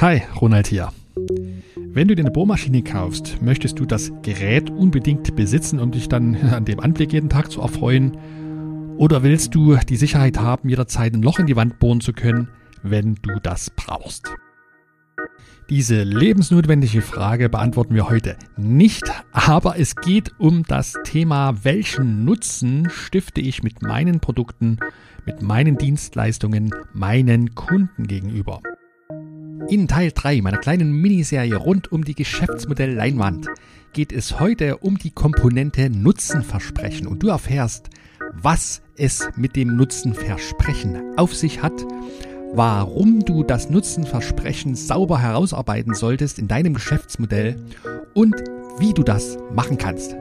Hi, Ronald hier. Wenn du dir eine Bohrmaschine kaufst, möchtest du das Gerät unbedingt besitzen, um dich dann an dem Anblick jeden Tag zu erfreuen? Oder willst du die Sicherheit haben, jederzeit ein Loch in die Wand bohren zu können, wenn du das brauchst? Diese lebensnotwendige Frage beantworten wir heute nicht, aber es geht um das Thema, welchen Nutzen stifte ich mit meinen Produkten, mit meinen Dienstleistungen meinen Kunden gegenüber. In Teil 3 meiner kleinen Miniserie rund um die Geschäftsmodell Leinwand geht es heute um die Komponente Nutzenversprechen und du erfährst, was es mit dem Nutzenversprechen auf sich hat, warum du das Nutzenversprechen sauber herausarbeiten solltest in deinem Geschäftsmodell und wie du das machen kannst.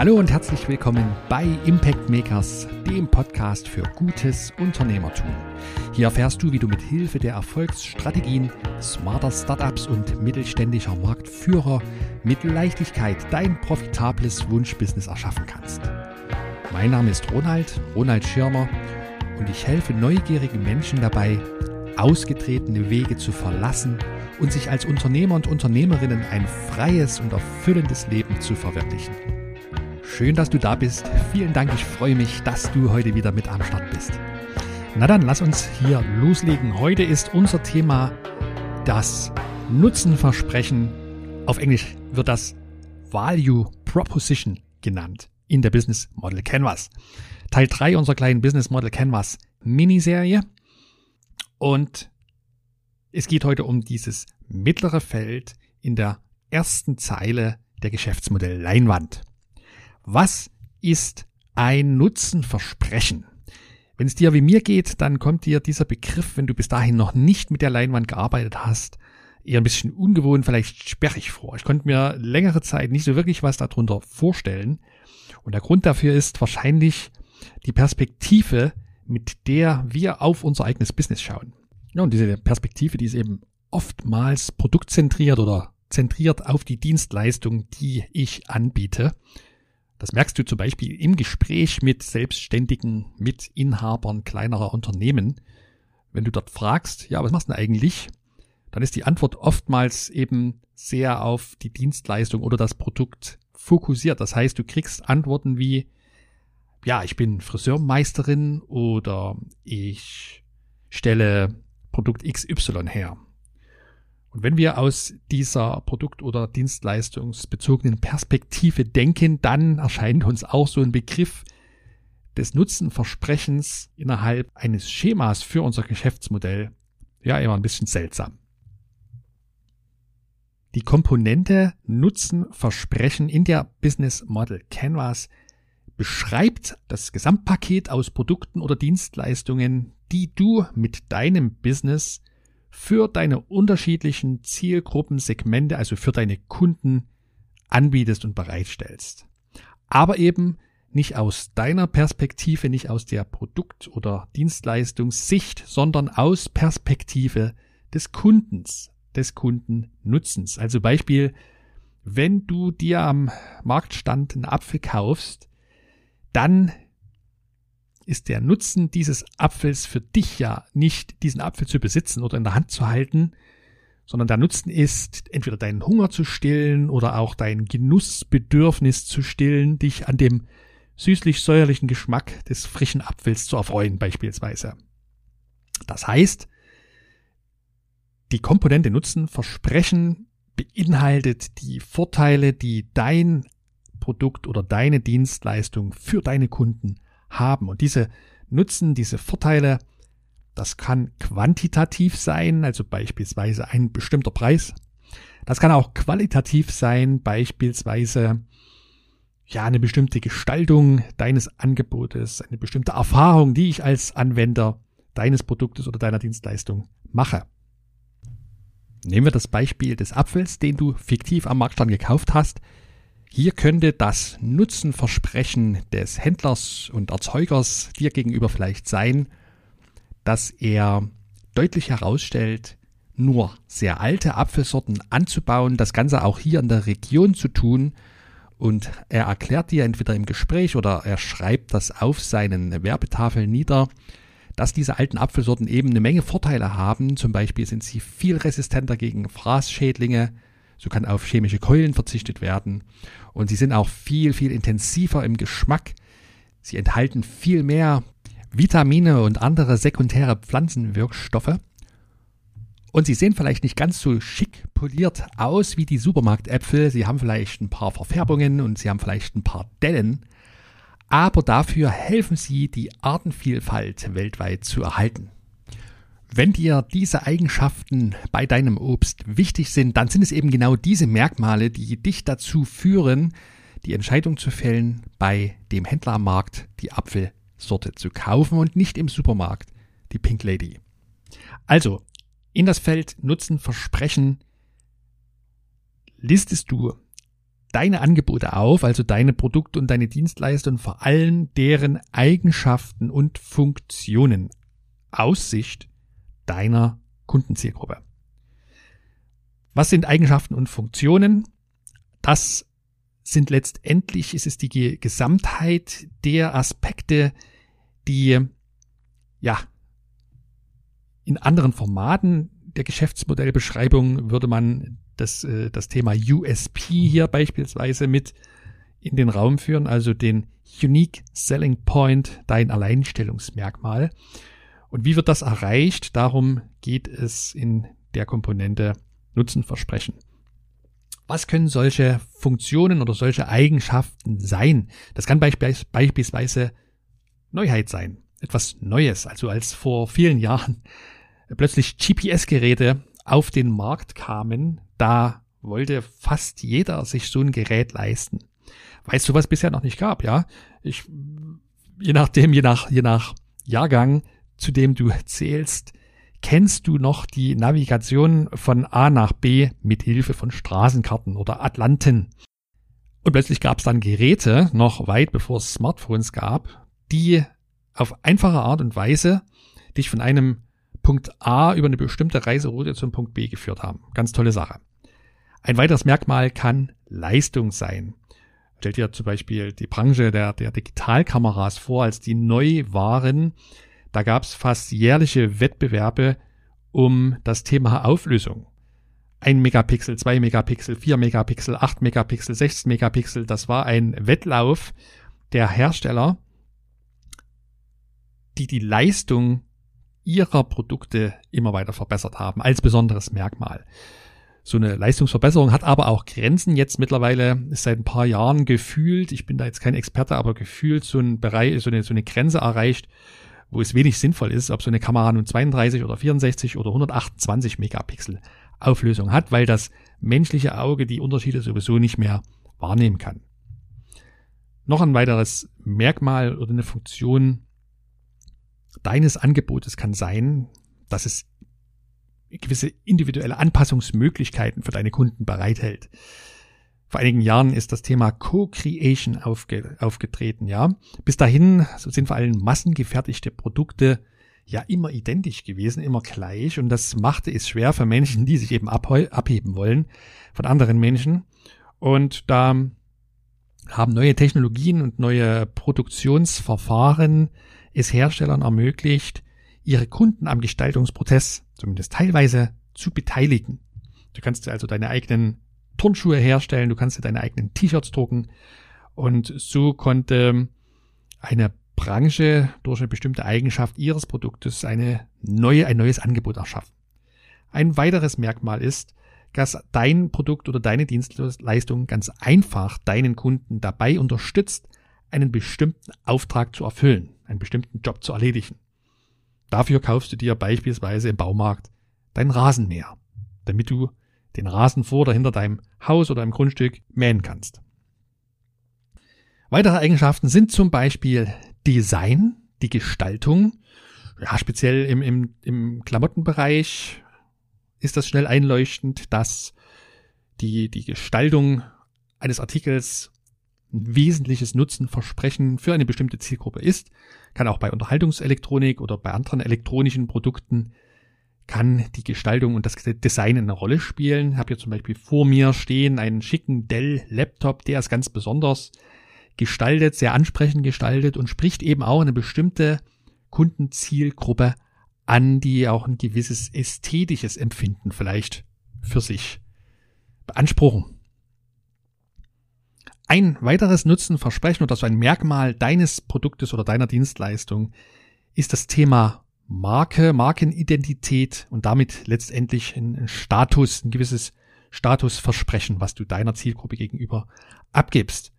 Hallo und herzlich willkommen bei Impact Makers, dem Podcast für gutes Unternehmertum. Hier erfährst du, wie du mit Hilfe der Erfolgsstrategien smarter Startups und mittelständischer Marktführer mit Leichtigkeit dein profitables Wunschbusiness erschaffen kannst. Mein Name ist Ronald, Ronald Schirmer und ich helfe neugierigen Menschen dabei, ausgetretene Wege zu verlassen und sich als Unternehmer und Unternehmerinnen ein freies und erfüllendes Leben zu verwirklichen. Schön, dass du da bist. Vielen Dank. Ich freue mich, dass du heute wieder mit am Start bist. Na dann, lass uns hier loslegen. Heute ist unser Thema das Nutzenversprechen. Auf Englisch wird das Value Proposition genannt in der Business Model Canvas. Teil 3 unserer kleinen Business Model Canvas Miniserie. Und es geht heute um dieses mittlere Feld in der ersten Zeile der Geschäftsmodell Leinwand. Was ist ein Nutzenversprechen? Wenn es dir wie mir geht, dann kommt dir dieser Begriff, wenn du bis dahin noch nicht mit der Leinwand gearbeitet hast, eher ein bisschen ungewohnt, vielleicht sperrig vor. Ich konnte mir längere Zeit nicht so wirklich was darunter vorstellen. Und der Grund dafür ist wahrscheinlich die Perspektive, mit der wir auf unser eigenes Business schauen. Ja, und diese Perspektive, die ist eben oftmals produktzentriert oder zentriert auf die Dienstleistung, die ich anbiete. Das merkst du zum Beispiel im Gespräch mit Selbstständigen, mit Inhabern kleinerer Unternehmen. Wenn du dort fragst, ja, was machst du denn eigentlich? Dann ist die Antwort oftmals eben sehr auf die Dienstleistung oder das Produkt fokussiert. Das heißt, du kriegst Antworten wie, ja, ich bin Friseurmeisterin oder ich stelle Produkt XY her. Und wenn wir aus dieser Produkt- oder Dienstleistungsbezogenen Perspektive denken, dann erscheint uns auch so ein Begriff des Nutzenversprechens innerhalb eines Schemas für unser Geschäftsmodell ja immer ein bisschen seltsam. Die Komponente Nutzenversprechen in der Business Model Canvas beschreibt das Gesamtpaket aus Produkten oder Dienstleistungen, die du mit deinem Business für deine unterschiedlichen Zielgruppensegmente, also für deine Kunden anbietest und bereitstellst. Aber eben nicht aus deiner Perspektive, nicht aus der Produkt- oder Dienstleistungssicht, sondern aus Perspektive des Kundens, des Kundennutzens. Also Beispiel, wenn du dir am Marktstand einen Apfel kaufst, dann ist der Nutzen dieses Apfels für dich ja nicht, diesen Apfel zu besitzen oder in der Hand zu halten, sondern der Nutzen ist, entweder deinen Hunger zu stillen oder auch dein Genussbedürfnis zu stillen, dich an dem süßlich-säuerlichen Geschmack des frischen Apfels zu erfreuen beispielsweise. Das heißt, die Komponente Nutzen Versprechen beinhaltet die Vorteile, die dein Produkt oder deine Dienstleistung für deine Kunden haben. Und diese Nutzen, diese Vorteile, das kann quantitativ sein, also beispielsweise ein bestimmter Preis. Das kann auch qualitativ sein, beispielsweise ja eine bestimmte Gestaltung deines Angebotes, eine bestimmte Erfahrung, die ich als Anwender deines Produktes oder deiner Dienstleistung mache. Nehmen wir das Beispiel des Apfels, den du fiktiv am Marktstand gekauft hast. Hier könnte das Nutzenversprechen des Händlers und Erzeugers dir gegenüber vielleicht sein, dass er deutlich herausstellt, nur sehr alte Apfelsorten anzubauen, das Ganze auch hier in der Region zu tun. Und er erklärt dir entweder im Gespräch oder er schreibt das auf seinen Werbetafeln nieder, dass diese alten Apfelsorten eben eine Menge Vorteile haben. Zum Beispiel sind sie viel resistenter gegen Fraßschädlinge, so kann auf chemische Keulen verzichtet werden. Und sie sind auch viel, viel intensiver im Geschmack. Sie enthalten viel mehr Vitamine und andere sekundäre Pflanzenwirkstoffe. Und sie sehen vielleicht nicht ganz so schick poliert aus wie die Supermarktäpfel. Sie haben vielleicht ein paar Verfärbungen und sie haben vielleicht ein paar Dellen. Aber dafür helfen sie, die Artenvielfalt weltweit zu erhalten. Wenn dir diese Eigenschaften bei deinem Obst wichtig sind, dann sind es eben genau diese Merkmale, die dich dazu führen, die Entscheidung zu fällen, bei dem Händler am Markt die Apfelsorte zu kaufen und nicht im Supermarkt die Pink Lady. Also, in das Feld Nutzen Versprechen listest du deine Angebote auf, also deine Produkte und deine Dienstleistungen, vor allem deren Eigenschaften und Funktionen aus Sicht deiner Kundenzielgruppe. Was sind Eigenschaften und Funktionen? Das sind letztendlich, ist es die Gesamtheit der Aspekte, die ja in anderen Formaten der Geschäftsmodellbeschreibung würde man das, äh, das Thema USP hier beispielsweise mit in den Raum führen, also den Unique Selling Point, dein Alleinstellungsmerkmal. Und wie wird das erreicht? Darum geht es in der Komponente Nutzenversprechen. Was können solche Funktionen oder solche Eigenschaften sein? Das kann beispielsweise Neuheit sein. Etwas Neues. Also als vor vielen Jahren plötzlich GPS-Geräte auf den Markt kamen, da wollte fast jeder sich so ein Gerät leisten. Weil es sowas bisher noch nicht gab, ja. Ich, je nachdem, je nach, je nach Jahrgang, zu dem du zählst, kennst du noch die Navigation von A nach B mit Hilfe von Straßenkarten oder Atlanten. Und plötzlich gab es dann Geräte, noch weit bevor es Smartphones gab, die auf einfache Art und Weise dich von einem Punkt A über eine bestimmte Reiseroute zum Punkt B geführt haben. Ganz tolle Sache. Ein weiteres Merkmal kann Leistung sein. Stellt dir zum Beispiel die Branche der, der Digitalkameras vor, als die neu waren. Da gab es fast jährliche Wettbewerbe um das Thema Auflösung. Ein Megapixel, zwei Megapixel, vier Megapixel, acht Megapixel, 16 Megapixel. Das war ein Wettlauf der Hersteller, die die Leistung ihrer Produkte immer weiter verbessert haben, als besonderes Merkmal. So eine Leistungsverbesserung hat aber auch Grenzen. Jetzt mittlerweile ist seit ein paar Jahren gefühlt, ich bin da jetzt kein Experte, aber gefühlt so ein Bereich, so eine, so eine Grenze erreicht, wo es wenig sinnvoll ist, ob so eine Kamera nun 32 oder 64 oder 128 Megapixel Auflösung hat, weil das menschliche Auge die Unterschiede sowieso nicht mehr wahrnehmen kann. Noch ein weiteres Merkmal oder eine Funktion deines Angebotes kann sein, dass es gewisse individuelle Anpassungsmöglichkeiten für deine Kunden bereithält. Vor einigen Jahren ist das Thema Co-Creation aufge aufgetreten, ja. Bis dahin sind vor allem massengefertigte Produkte ja immer identisch gewesen, immer gleich und das machte es schwer für Menschen, die sich eben abheben wollen von anderen Menschen. Und da haben neue Technologien und neue Produktionsverfahren es Herstellern ermöglicht, ihre Kunden am Gestaltungsprozess zumindest teilweise zu beteiligen. Du kannst also deine eigenen Turnschuhe herstellen, du kannst dir deine eigenen T-Shirts drucken und so konnte eine Branche durch eine bestimmte Eigenschaft ihres Produktes eine neue, ein neues Angebot erschaffen. Ein weiteres Merkmal ist, dass dein Produkt oder deine Dienstleistung ganz einfach deinen Kunden dabei unterstützt, einen bestimmten Auftrag zu erfüllen, einen bestimmten Job zu erledigen. Dafür kaufst du dir beispielsweise im Baumarkt dein Rasenmäher, damit du den Rasen vor oder hinter deinem Haus oder im Grundstück mähen kannst. Weitere Eigenschaften sind zum Beispiel Design, die Gestaltung. Ja, speziell im, im, im Klamottenbereich ist das schnell einleuchtend, dass die, die Gestaltung eines Artikels ein wesentliches Nutzenversprechen für eine bestimmte Zielgruppe ist. Kann auch bei Unterhaltungselektronik oder bei anderen elektronischen Produkten kann die Gestaltung und das Design eine Rolle spielen. Ich habe hier zum Beispiel vor mir stehen einen schicken Dell-Laptop, der ist ganz besonders gestaltet, sehr ansprechend gestaltet und spricht eben auch eine bestimmte Kundenzielgruppe an, die auch ein gewisses ästhetisches Empfinden vielleicht für sich beanspruchen. Ein weiteres Nutzenversprechen oder so ein Merkmal deines Produktes oder deiner Dienstleistung ist das Thema Marke, Markenidentität und damit letztendlich ein Status, ein gewisses Statusversprechen, was du deiner Zielgruppe gegenüber abgibst.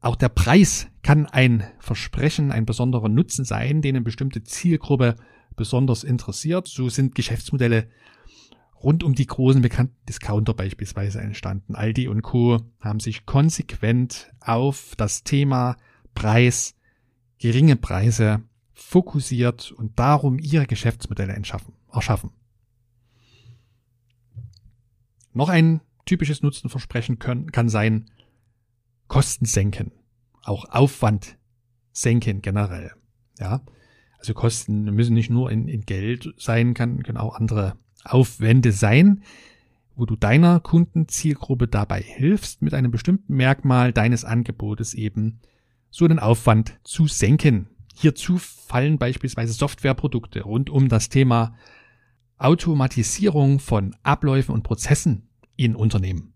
Auch der Preis kann ein Versprechen, ein besonderer Nutzen sein, den eine bestimmte Zielgruppe besonders interessiert. So sind Geschäftsmodelle rund um die großen bekannten Discounter beispielsweise entstanden. Aldi und Co. haben sich konsequent auf das Thema Preis, geringe Preise fokussiert und darum ihre Geschäftsmodelle erschaffen. Noch ein typisches Nutzenversprechen können, kann sein, Kosten senken, auch Aufwand senken generell. Ja, also Kosten müssen nicht nur in, in Geld sein, kann, können auch andere Aufwände sein, wo du deiner Kundenzielgruppe dabei hilfst, mit einem bestimmten Merkmal deines Angebotes eben so einen Aufwand zu senken. Hierzu fallen beispielsweise Softwareprodukte rund um das Thema Automatisierung von Abläufen und Prozessen in Unternehmen.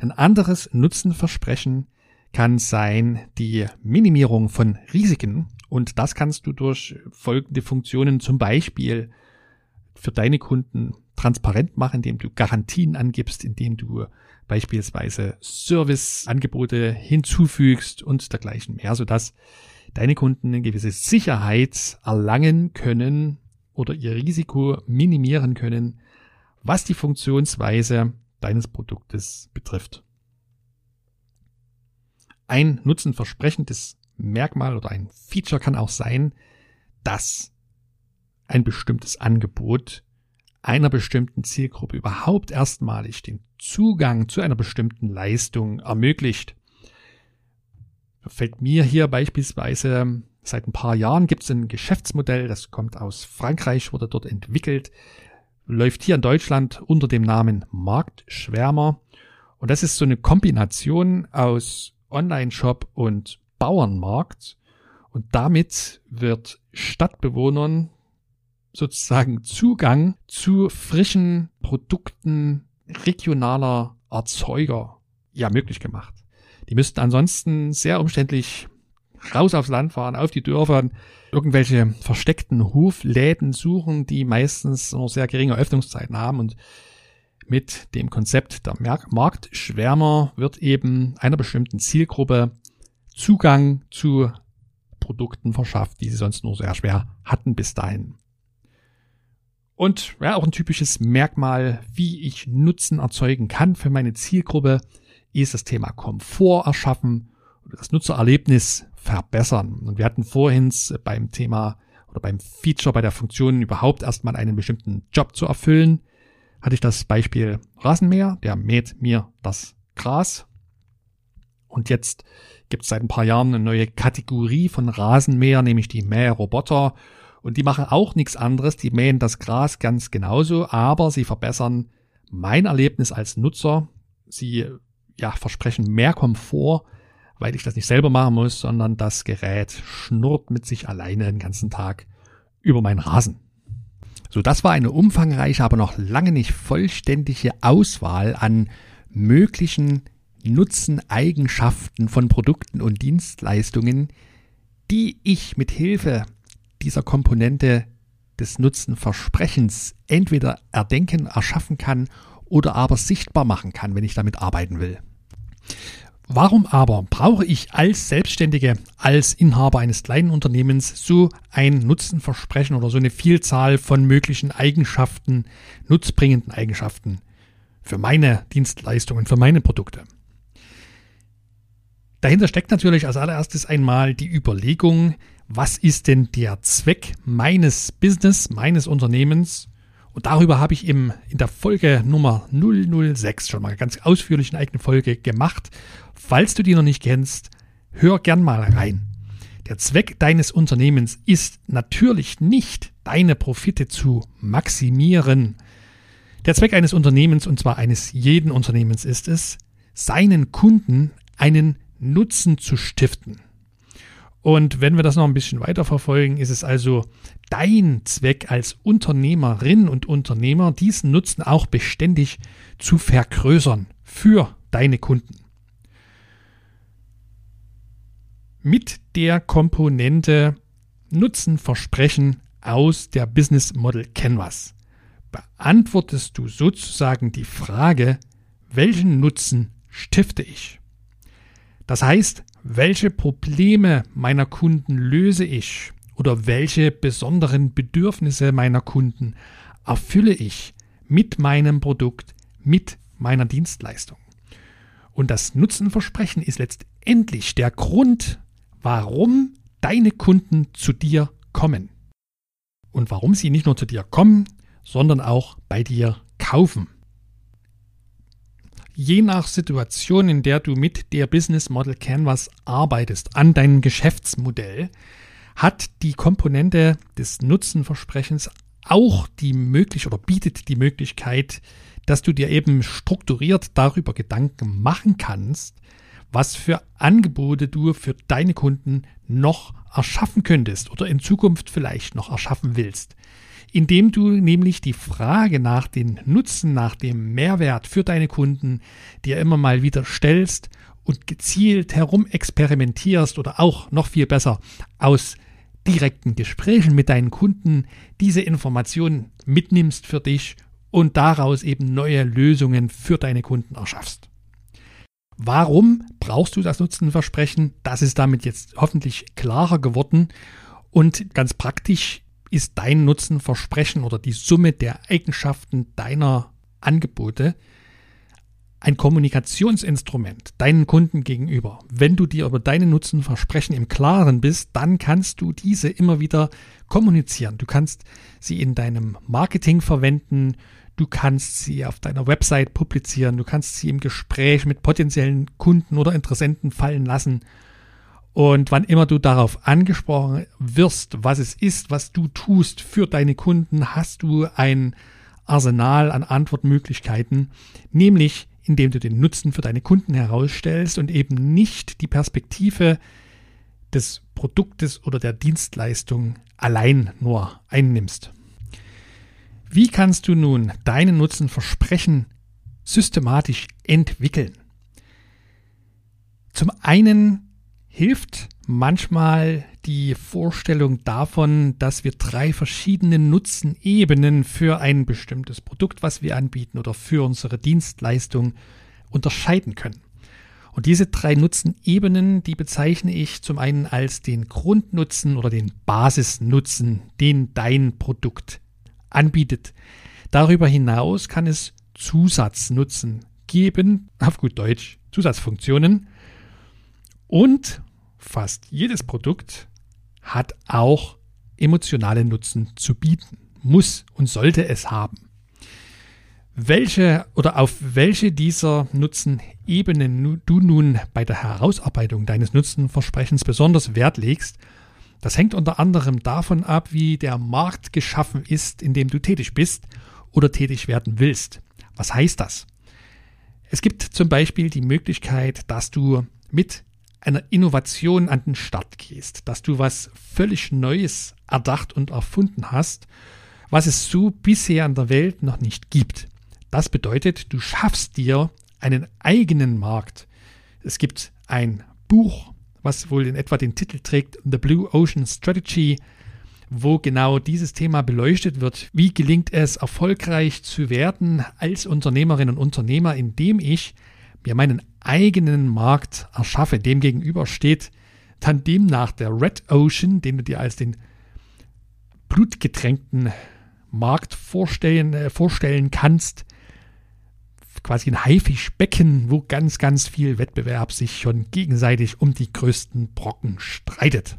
Ein anderes Nutzenversprechen kann sein die Minimierung von Risiken und das kannst du durch folgende Funktionen zum Beispiel für deine Kunden transparent machen, indem du Garantien angibst, indem du beispielsweise Serviceangebote hinzufügst und dergleichen mehr, sodass deine Kunden eine gewisse Sicherheit erlangen können oder ihr Risiko minimieren können, was die Funktionsweise deines Produktes betrifft. Ein nutzenversprechendes Merkmal oder ein Feature kann auch sein, dass ein bestimmtes Angebot einer bestimmten Zielgruppe überhaupt erstmalig den Zugang zu einer bestimmten Leistung ermöglicht. Fällt mir hier beispielsweise seit ein paar Jahren gibt es ein Geschäftsmodell, das kommt aus Frankreich, wurde dort entwickelt, läuft hier in Deutschland unter dem Namen Marktschwärmer. Und das ist so eine Kombination aus Online-Shop und Bauernmarkt. Und damit wird Stadtbewohnern sozusagen Zugang zu frischen Produkten regionaler Erzeuger ja möglich gemacht. Die müssten ansonsten sehr umständlich raus aufs Land fahren, auf die Dörfer, irgendwelche versteckten Hofläden suchen, die meistens nur sehr geringe Öffnungszeiten haben und mit dem Konzept der Marktschwärmer wird eben einer bestimmten Zielgruppe Zugang zu Produkten verschafft, die sie sonst nur sehr schwer hatten bis dahin. Und ja, auch ein typisches Merkmal, wie ich Nutzen erzeugen kann für meine Zielgruppe, ist das Thema Komfort erschaffen oder das Nutzererlebnis verbessern. Und wir hatten vorhin beim Thema oder beim Feature, bei der Funktion überhaupt erstmal einen bestimmten Job zu erfüllen, hatte ich das Beispiel Rasenmäher, der mäht mir das Gras. Und jetzt gibt es seit ein paar Jahren eine neue Kategorie von Rasenmäher, nämlich die Mähroboter. Und die machen auch nichts anderes, die mähen das Gras ganz genauso, aber sie verbessern mein Erlebnis als Nutzer. Sie ja, versprechen mehr Komfort, weil ich das nicht selber machen muss, sondern das Gerät schnurrt mit sich alleine den ganzen Tag über meinen Rasen. So, das war eine umfangreiche, aber noch lange nicht vollständige Auswahl an möglichen Nutzeneigenschaften von Produkten und Dienstleistungen, die ich mit Hilfe dieser Komponente des Nutzenversprechens entweder erdenken, erschaffen kann oder aber sichtbar machen kann, wenn ich damit arbeiten will. Warum aber brauche ich als Selbstständige, als Inhaber eines kleinen Unternehmens so ein Nutzenversprechen oder so eine Vielzahl von möglichen Eigenschaften, nutzbringenden Eigenschaften für meine Dienstleistungen, für meine Produkte? Dahinter steckt natürlich als allererstes einmal die Überlegung, was ist denn der Zweck meines Business, meines Unternehmens? Und darüber habe ich im, in der Folge Nummer 006 schon mal ganz ausführlich eine eigene Folge gemacht. Falls du die noch nicht kennst, hör gern mal rein. Der Zweck deines Unternehmens ist natürlich nicht, deine Profite zu maximieren. Der Zweck eines Unternehmens, und zwar eines jeden Unternehmens, ist es, seinen Kunden einen Nutzen zu stiften. Und wenn wir das noch ein bisschen weiter verfolgen, ist es also dein Zweck als Unternehmerin und Unternehmer, diesen Nutzen auch beständig zu vergrößern für deine Kunden. Mit der Komponente Nutzenversprechen aus der Business Model Canvas beantwortest du sozusagen die Frage, welchen Nutzen stifte ich? Das heißt, welche Probleme meiner Kunden löse ich oder welche besonderen Bedürfnisse meiner Kunden erfülle ich mit meinem Produkt, mit meiner Dienstleistung. Und das Nutzenversprechen ist letztendlich der Grund, warum deine Kunden zu dir kommen. Und warum sie nicht nur zu dir kommen, sondern auch bei dir kaufen. Je nach Situation, in der du mit der Business Model Canvas arbeitest, an deinem Geschäftsmodell, hat die Komponente des Nutzenversprechens auch die Möglichkeit oder bietet die Möglichkeit, dass du dir eben strukturiert darüber Gedanken machen kannst, was für Angebote du für deine Kunden noch erschaffen könntest oder in Zukunft vielleicht noch erschaffen willst. Indem du nämlich die Frage nach den Nutzen, nach dem Mehrwert für deine Kunden dir immer mal wieder stellst und gezielt herum experimentierst oder auch noch viel besser aus direkten Gesprächen mit deinen Kunden diese Informationen mitnimmst für dich und daraus eben neue Lösungen für deine Kunden erschaffst. Warum brauchst du das Nutzenversprechen? Das ist damit jetzt hoffentlich klarer geworden. Und ganz praktisch ist dein Nutzenversprechen oder die Summe der Eigenschaften deiner Angebote ein Kommunikationsinstrument deinen Kunden gegenüber. Wenn du dir über deine Nutzenversprechen im Klaren bist, dann kannst du diese immer wieder kommunizieren. Du kannst sie in deinem Marketing verwenden, du kannst sie auf deiner Website publizieren, du kannst sie im Gespräch mit potenziellen Kunden oder Interessenten fallen lassen. Und wann immer du darauf angesprochen wirst, was es ist, was du tust für deine Kunden, hast du ein Arsenal an Antwortmöglichkeiten, nämlich indem du den Nutzen für deine Kunden herausstellst und eben nicht die Perspektive des Produktes oder der Dienstleistung allein nur einnimmst. Wie kannst du nun deinen Nutzen versprechen systematisch entwickeln? Zum einen hilft manchmal die Vorstellung davon, dass wir drei verschiedene Nutzenebenen für ein bestimmtes Produkt, was wir anbieten oder für unsere Dienstleistung unterscheiden können. Und diese drei Nutzenebenen, die bezeichne ich zum einen als den Grundnutzen oder den Basisnutzen, den dein Produkt anbietet. Darüber hinaus kann es Zusatznutzen geben, auf gut Deutsch Zusatzfunktionen. Und fast jedes Produkt hat auch emotionale Nutzen zu bieten, muss und sollte es haben. Welche oder auf welche dieser Nutzenebenen du nun bei der Herausarbeitung deines Nutzenversprechens besonders Wert legst, das hängt unter anderem davon ab, wie der Markt geschaffen ist, in dem du tätig bist oder tätig werden willst. Was heißt das? Es gibt zum Beispiel die Möglichkeit, dass du mit einer Innovation an den Start gehst, dass du was völlig Neues erdacht und erfunden hast, was es so bisher in der Welt noch nicht gibt. Das bedeutet, du schaffst dir einen eigenen Markt. Es gibt ein Buch, was wohl in etwa den Titel trägt, The Blue Ocean Strategy, wo genau dieses Thema beleuchtet wird. Wie gelingt es, erfolgreich zu werden als Unternehmerin und Unternehmer, indem ich mir meinen eigenen Markt erschaffe. Demgegenüber steht dann demnach der Red Ocean, den du dir als den blutgetränkten Markt vorstellen, äh, vorstellen kannst. Quasi ein Haifischbecken, wo ganz, ganz viel Wettbewerb sich schon gegenseitig um die größten Brocken streitet.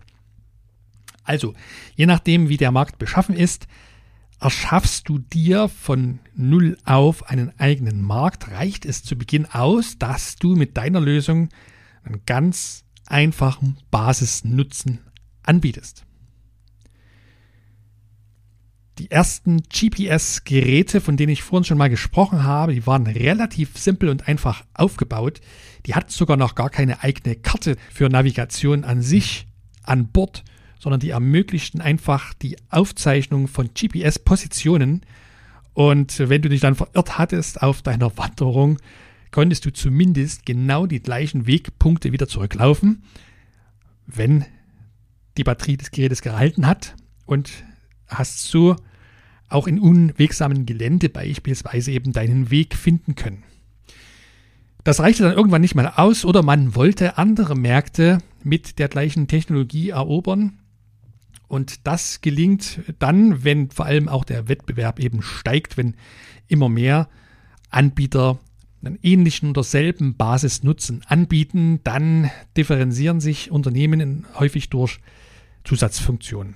Also, je nachdem, wie der Markt beschaffen ist, erschaffst du dir von Null auf einen eigenen Markt, reicht es zu Beginn aus, dass du mit deiner Lösung einen ganz einfachen Basisnutzen anbietest. Die ersten GPS-Geräte, von denen ich vorhin schon mal gesprochen habe, die waren relativ simpel und einfach aufgebaut. Die hatten sogar noch gar keine eigene Karte für Navigation an sich an Bord, sondern die ermöglichten einfach die Aufzeichnung von GPS-Positionen. Und wenn du dich dann verirrt hattest auf deiner Wanderung, konntest du zumindest genau die gleichen Wegpunkte wieder zurücklaufen, wenn die Batterie des Gerätes gehalten hat und hast so auch in unwegsamen Gelände beispielsweise eben deinen Weg finden können. Das reichte dann irgendwann nicht mehr aus oder man wollte andere Märkte mit der gleichen Technologie erobern. Und das gelingt dann, wenn vor allem auch der Wettbewerb eben steigt, wenn immer mehr Anbieter einen ähnlichen oder selben Basisnutzen anbieten, dann differenzieren sich Unternehmen häufig durch Zusatzfunktionen.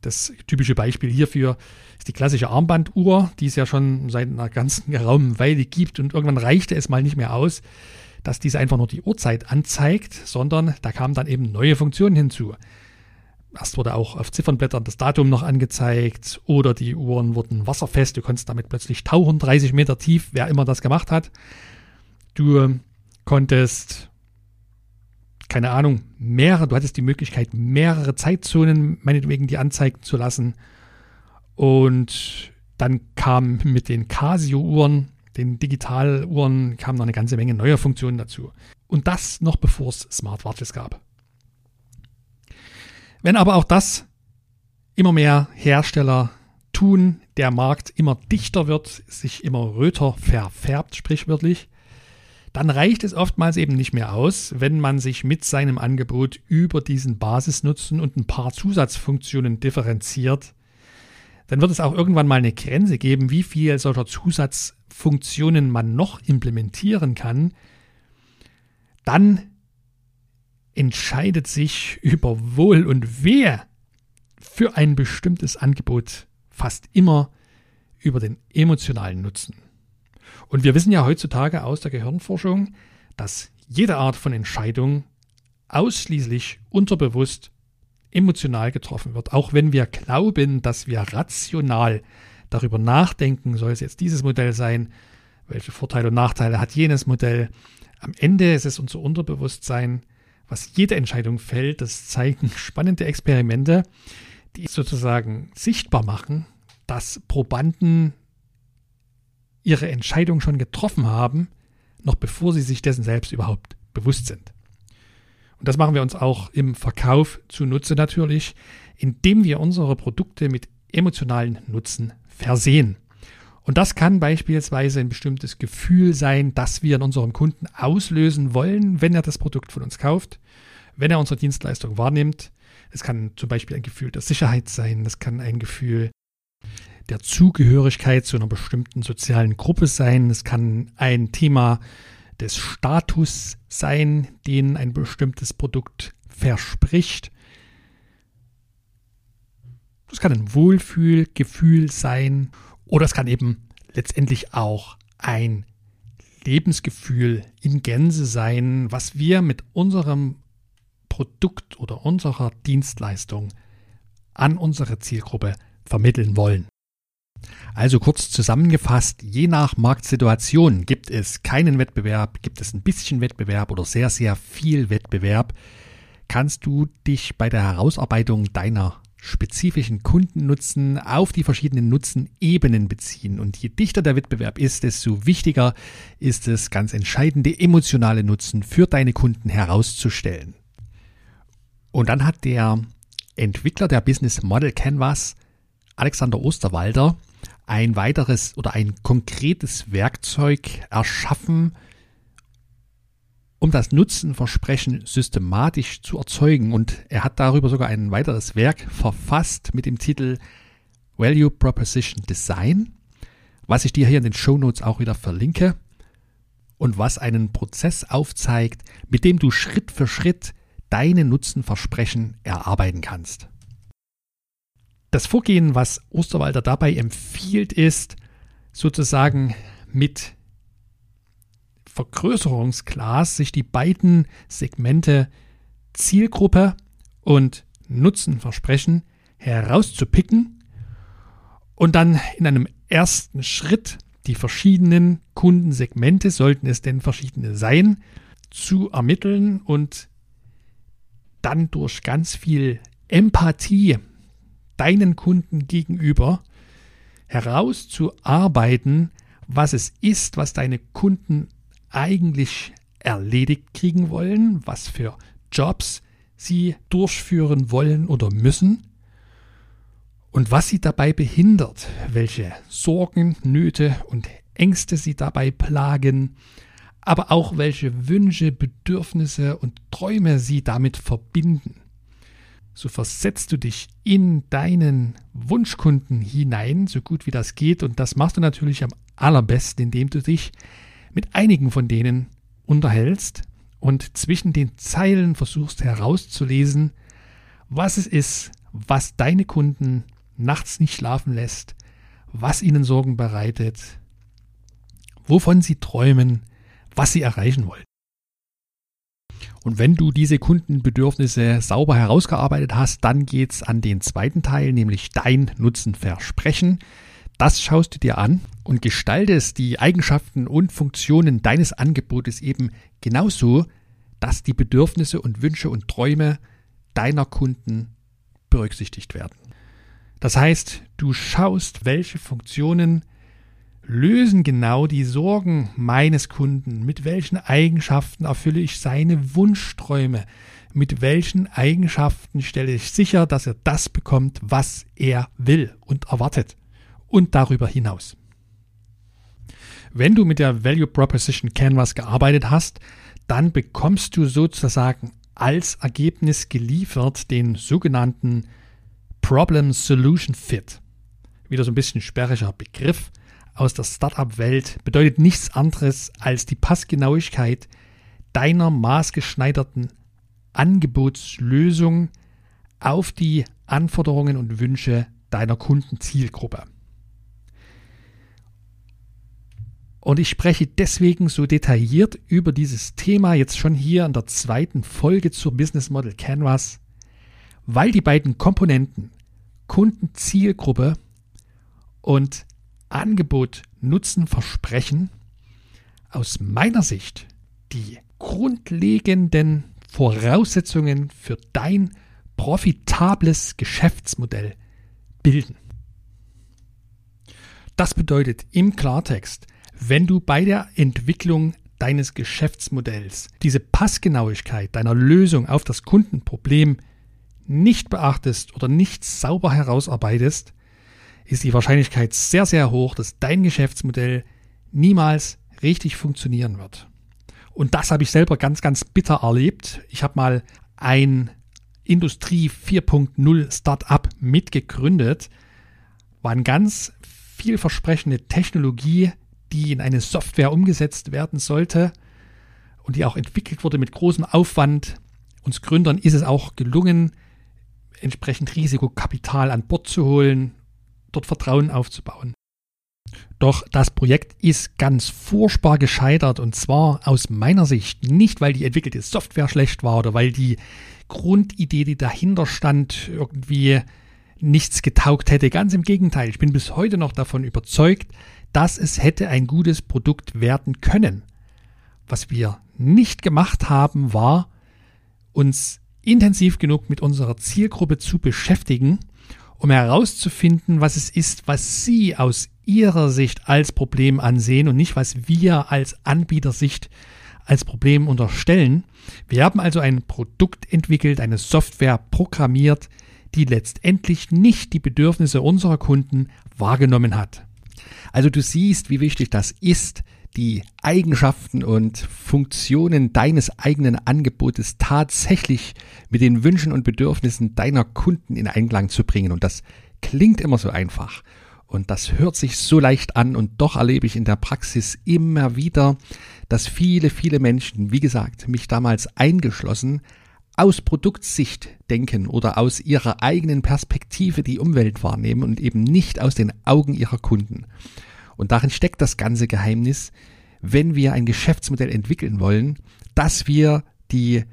Das typische Beispiel hierfür ist die klassische Armbanduhr, die es ja schon seit einer ganzen geraumen Weile gibt und irgendwann reichte es mal nicht mehr aus, dass diese einfach nur die Uhrzeit anzeigt, sondern da kamen dann eben neue Funktionen hinzu. Erst wurde auch auf Ziffernblättern das Datum noch angezeigt oder die Uhren wurden wasserfest. Du konntest damit plötzlich tauchen, 30 Meter tief, wer immer das gemacht hat. Du konntest keine Ahnung, mehrere, du hattest die Möglichkeit, mehrere Zeitzonen meinetwegen die anzeigen zu lassen. Und dann kam mit den Casio-Uhren, den Digitaluhren, kam noch eine ganze Menge neuer Funktionen dazu. Und das noch bevor es Smartwatches gab. Wenn aber auch das immer mehr Hersteller tun, der Markt immer dichter wird, sich immer röter verfärbt, sprichwörtlich, dann reicht es oftmals eben nicht mehr aus, wenn man sich mit seinem Angebot über diesen Basisnutzen und ein paar Zusatzfunktionen differenziert. Dann wird es auch irgendwann mal eine Grenze geben, wie viel solcher Zusatzfunktionen man noch implementieren kann. Dann entscheidet sich über Wohl und Wehe für ein bestimmtes Angebot fast immer über den emotionalen Nutzen. Und wir wissen ja heutzutage aus der Gehirnforschung, dass jede Art von Entscheidung ausschließlich unterbewusst emotional getroffen wird. Auch wenn wir glauben, dass wir rational darüber nachdenken, soll es jetzt dieses Modell sein, welche Vorteile und Nachteile hat jenes Modell. Am Ende ist es unser Unterbewusstsein, was jede Entscheidung fällt. Das zeigen spannende Experimente, die sozusagen sichtbar machen, dass Probanden ihre Entscheidung schon getroffen haben, noch bevor sie sich dessen selbst überhaupt bewusst sind. Und das machen wir uns auch im Verkauf zunutze natürlich, indem wir unsere Produkte mit emotionalen Nutzen versehen. Und das kann beispielsweise ein bestimmtes Gefühl sein, das wir in unserem Kunden auslösen wollen, wenn er das Produkt von uns kauft, wenn er unsere Dienstleistung wahrnimmt. Es kann zum Beispiel ein Gefühl der Sicherheit sein, das kann ein Gefühl der Zugehörigkeit zu einer bestimmten sozialen Gruppe sein. Es kann ein Thema des Status sein, den ein bestimmtes Produkt verspricht. Es kann ein Wohlfühlgefühl sein oder es kann eben letztendlich auch ein Lebensgefühl in Gänze sein, was wir mit unserem Produkt oder unserer Dienstleistung an unsere Zielgruppe vermitteln wollen. Also kurz zusammengefasst, je nach Marktsituation gibt es keinen Wettbewerb, gibt es ein bisschen Wettbewerb oder sehr, sehr viel Wettbewerb, kannst du dich bei der Herausarbeitung deiner spezifischen Kundennutzen auf die verschiedenen Nutzenebenen beziehen. Und je dichter der Wettbewerb ist, desto wichtiger ist es, ganz entscheidende emotionale Nutzen für deine Kunden herauszustellen. Und dann hat der Entwickler der Business Model Canvas, Alexander Osterwalder, ein weiteres oder ein konkretes Werkzeug erschaffen, um das Nutzenversprechen systematisch zu erzeugen. Und er hat darüber sogar ein weiteres Werk verfasst mit dem Titel Value Proposition Design, was ich dir hier in den Show Notes auch wieder verlinke und was einen Prozess aufzeigt, mit dem du Schritt für Schritt deine Nutzenversprechen erarbeiten kannst. Das Vorgehen, was Osterwalder dabei empfiehlt, ist sozusagen mit Vergrößerungsglas sich die beiden Segmente Zielgruppe und Nutzenversprechen herauszupicken und dann in einem ersten Schritt die verschiedenen Kundensegmente, sollten es denn verschiedene sein, zu ermitteln und dann durch ganz viel Empathie deinen Kunden gegenüber herauszuarbeiten, was es ist, was deine Kunden eigentlich erledigt kriegen wollen, was für Jobs sie durchführen wollen oder müssen und was sie dabei behindert, welche Sorgen, Nöte und Ängste sie dabei plagen, aber auch welche Wünsche, Bedürfnisse und Träume sie damit verbinden. So versetzt du dich in deinen Wunschkunden hinein, so gut wie das geht, und das machst du natürlich am allerbesten, indem du dich mit einigen von denen unterhältst und zwischen den Zeilen versuchst herauszulesen, was es ist, was deine Kunden nachts nicht schlafen lässt, was ihnen Sorgen bereitet, wovon sie träumen, was sie erreichen wollen. Und wenn du diese Kundenbedürfnisse sauber herausgearbeitet hast, dann geht es an den zweiten Teil, nämlich dein Nutzenversprechen. Das schaust du dir an und gestaltest die Eigenschaften und Funktionen deines Angebotes eben genauso, dass die Bedürfnisse und Wünsche und Träume deiner Kunden berücksichtigt werden. Das heißt, du schaust, welche Funktionen lösen genau die Sorgen meines Kunden, mit welchen Eigenschaften erfülle ich seine Wunschträume, mit welchen Eigenschaften stelle ich sicher, dass er das bekommt, was er will und erwartet und darüber hinaus. Wenn du mit der Value Proposition Canvas gearbeitet hast, dann bekommst du sozusagen als Ergebnis geliefert den sogenannten Problem Solution Fit. Wieder so ein bisschen sperriger Begriff aus der Startup-Welt, bedeutet nichts anderes als die Passgenauigkeit deiner maßgeschneiderten Angebotslösung auf die Anforderungen und Wünsche deiner Kundenzielgruppe. Und ich spreche deswegen so detailliert über dieses Thema jetzt schon hier in der zweiten Folge zur Business Model Canvas, weil die beiden Komponenten Kundenzielgruppe und Angebot Nutzen versprechen aus meiner Sicht die grundlegenden Voraussetzungen für dein profitables Geschäftsmodell bilden. Das bedeutet im Klartext, wenn du bei der Entwicklung deines Geschäftsmodells diese Passgenauigkeit deiner Lösung auf das Kundenproblem nicht beachtest oder nicht sauber herausarbeitest, ist die Wahrscheinlichkeit sehr, sehr hoch, dass dein Geschäftsmodell niemals richtig funktionieren wird. Und das habe ich selber ganz, ganz bitter erlebt. Ich habe mal ein Industrie 4.0 Startup mitgegründet, war eine ganz vielversprechende Technologie, die in eine Software umgesetzt werden sollte und die auch entwickelt wurde mit großem Aufwand. Uns Gründern ist es auch gelungen, entsprechend Risikokapital an Bord zu holen, dort Vertrauen aufzubauen. Doch das Projekt ist ganz furchtbar gescheitert und zwar aus meiner Sicht nicht, weil die entwickelte Software schlecht war oder weil die Grundidee, die dahinter stand, irgendwie nichts getaugt hätte. Ganz im Gegenteil, ich bin bis heute noch davon überzeugt, dass es hätte ein gutes Produkt werden können. Was wir nicht gemacht haben, war, uns intensiv genug mit unserer Zielgruppe zu beschäftigen, um herauszufinden, was es ist, was Sie aus Ihrer Sicht als Problem ansehen und nicht, was wir als Anbietersicht als Problem unterstellen. Wir haben also ein Produkt entwickelt, eine Software programmiert, die letztendlich nicht die Bedürfnisse unserer Kunden wahrgenommen hat. Also du siehst, wie wichtig das ist, die Eigenschaften und Funktionen deines eigenen Angebotes tatsächlich mit den Wünschen und Bedürfnissen deiner Kunden in Einklang zu bringen. Und das klingt immer so einfach. Und das hört sich so leicht an und doch erlebe ich in der Praxis immer wieder, dass viele, viele Menschen, wie gesagt, mich damals eingeschlossen, aus Produktsicht denken oder aus ihrer eigenen Perspektive die Umwelt wahrnehmen und eben nicht aus den Augen ihrer Kunden. Und darin steckt das ganze Geheimnis, wenn wir ein Geschäftsmodell entwickeln wollen, dass wir die,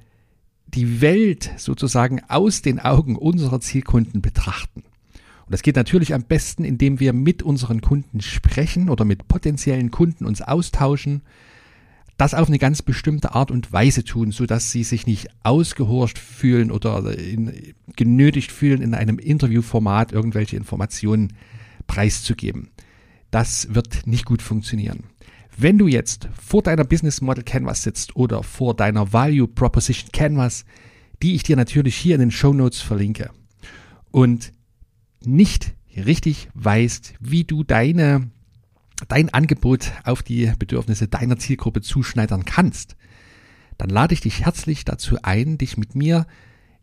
die Welt sozusagen aus den Augen unserer Zielkunden betrachten. Und das geht natürlich am besten, indem wir mit unseren Kunden sprechen oder mit potenziellen Kunden uns austauschen, das auf eine ganz bestimmte Art und Weise tun, so dass sie sich nicht ausgehorcht fühlen oder in, genötigt fühlen, in einem Interviewformat irgendwelche Informationen preiszugeben. Das wird nicht gut funktionieren. Wenn du jetzt vor deiner Business Model Canvas sitzt oder vor deiner Value Proposition Canvas, die ich dir natürlich hier in den Show Notes verlinke und nicht richtig weißt, wie du deine, dein Angebot auf die Bedürfnisse deiner Zielgruppe zuschneidern kannst, dann lade ich dich herzlich dazu ein, dich mit mir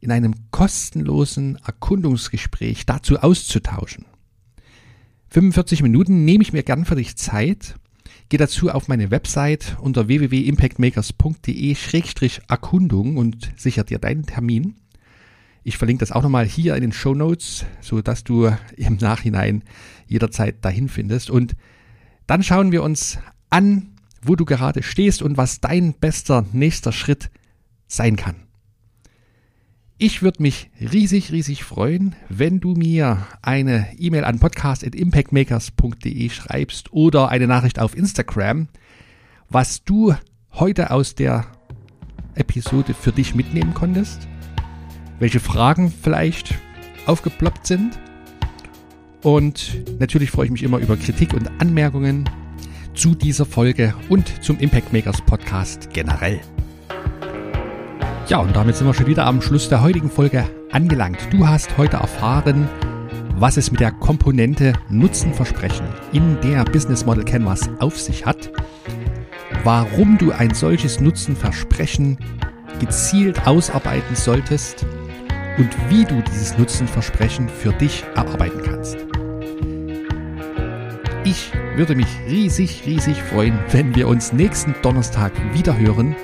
in einem kostenlosen Erkundungsgespräch dazu auszutauschen. 45 Minuten nehme ich mir gern für dich Zeit. Geh dazu auf meine Website unter www.impactmakers.de-erkundung und sicher dir deinen Termin. Ich verlinke das auch nochmal hier in den Show Notes, so dass du im Nachhinein jederzeit dahin findest. Und dann schauen wir uns an, wo du gerade stehst und was dein bester nächster Schritt sein kann. Ich würde mich riesig, riesig freuen, wenn du mir eine E-Mail an podcast.impactmakers.de schreibst oder eine Nachricht auf Instagram, was du heute aus der Episode für dich mitnehmen konntest welche Fragen vielleicht aufgeploppt sind. Und natürlich freue ich mich immer über Kritik und Anmerkungen zu dieser Folge und zum Impact Makers Podcast generell. Ja, und damit sind wir schon wieder am Schluss der heutigen Folge angelangt. Du hast heute erfahren, was es mit der Komponente Nutzenversprechen in der Business Model Canvas auf sich hat, warum du ein solches Nutzenversprechen gezielt ausarbeiten solltest und wie du dieses Nutzenversprechen für dich abarbeiten kannst. Ich würde mich riesig, riesig freuen, wenn wir uns nächsten Donnerstag wieder hören.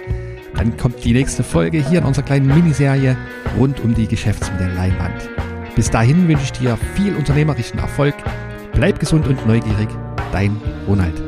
Dann kommt die nächste Folge hier in unserer kleinen Miniserie rund um die Geschäftsmodellleinwand. Bis dahin wünsche ich dir viel unternehmerischen Erfolg. Bleib gesund und neugierig. Dein Ronald.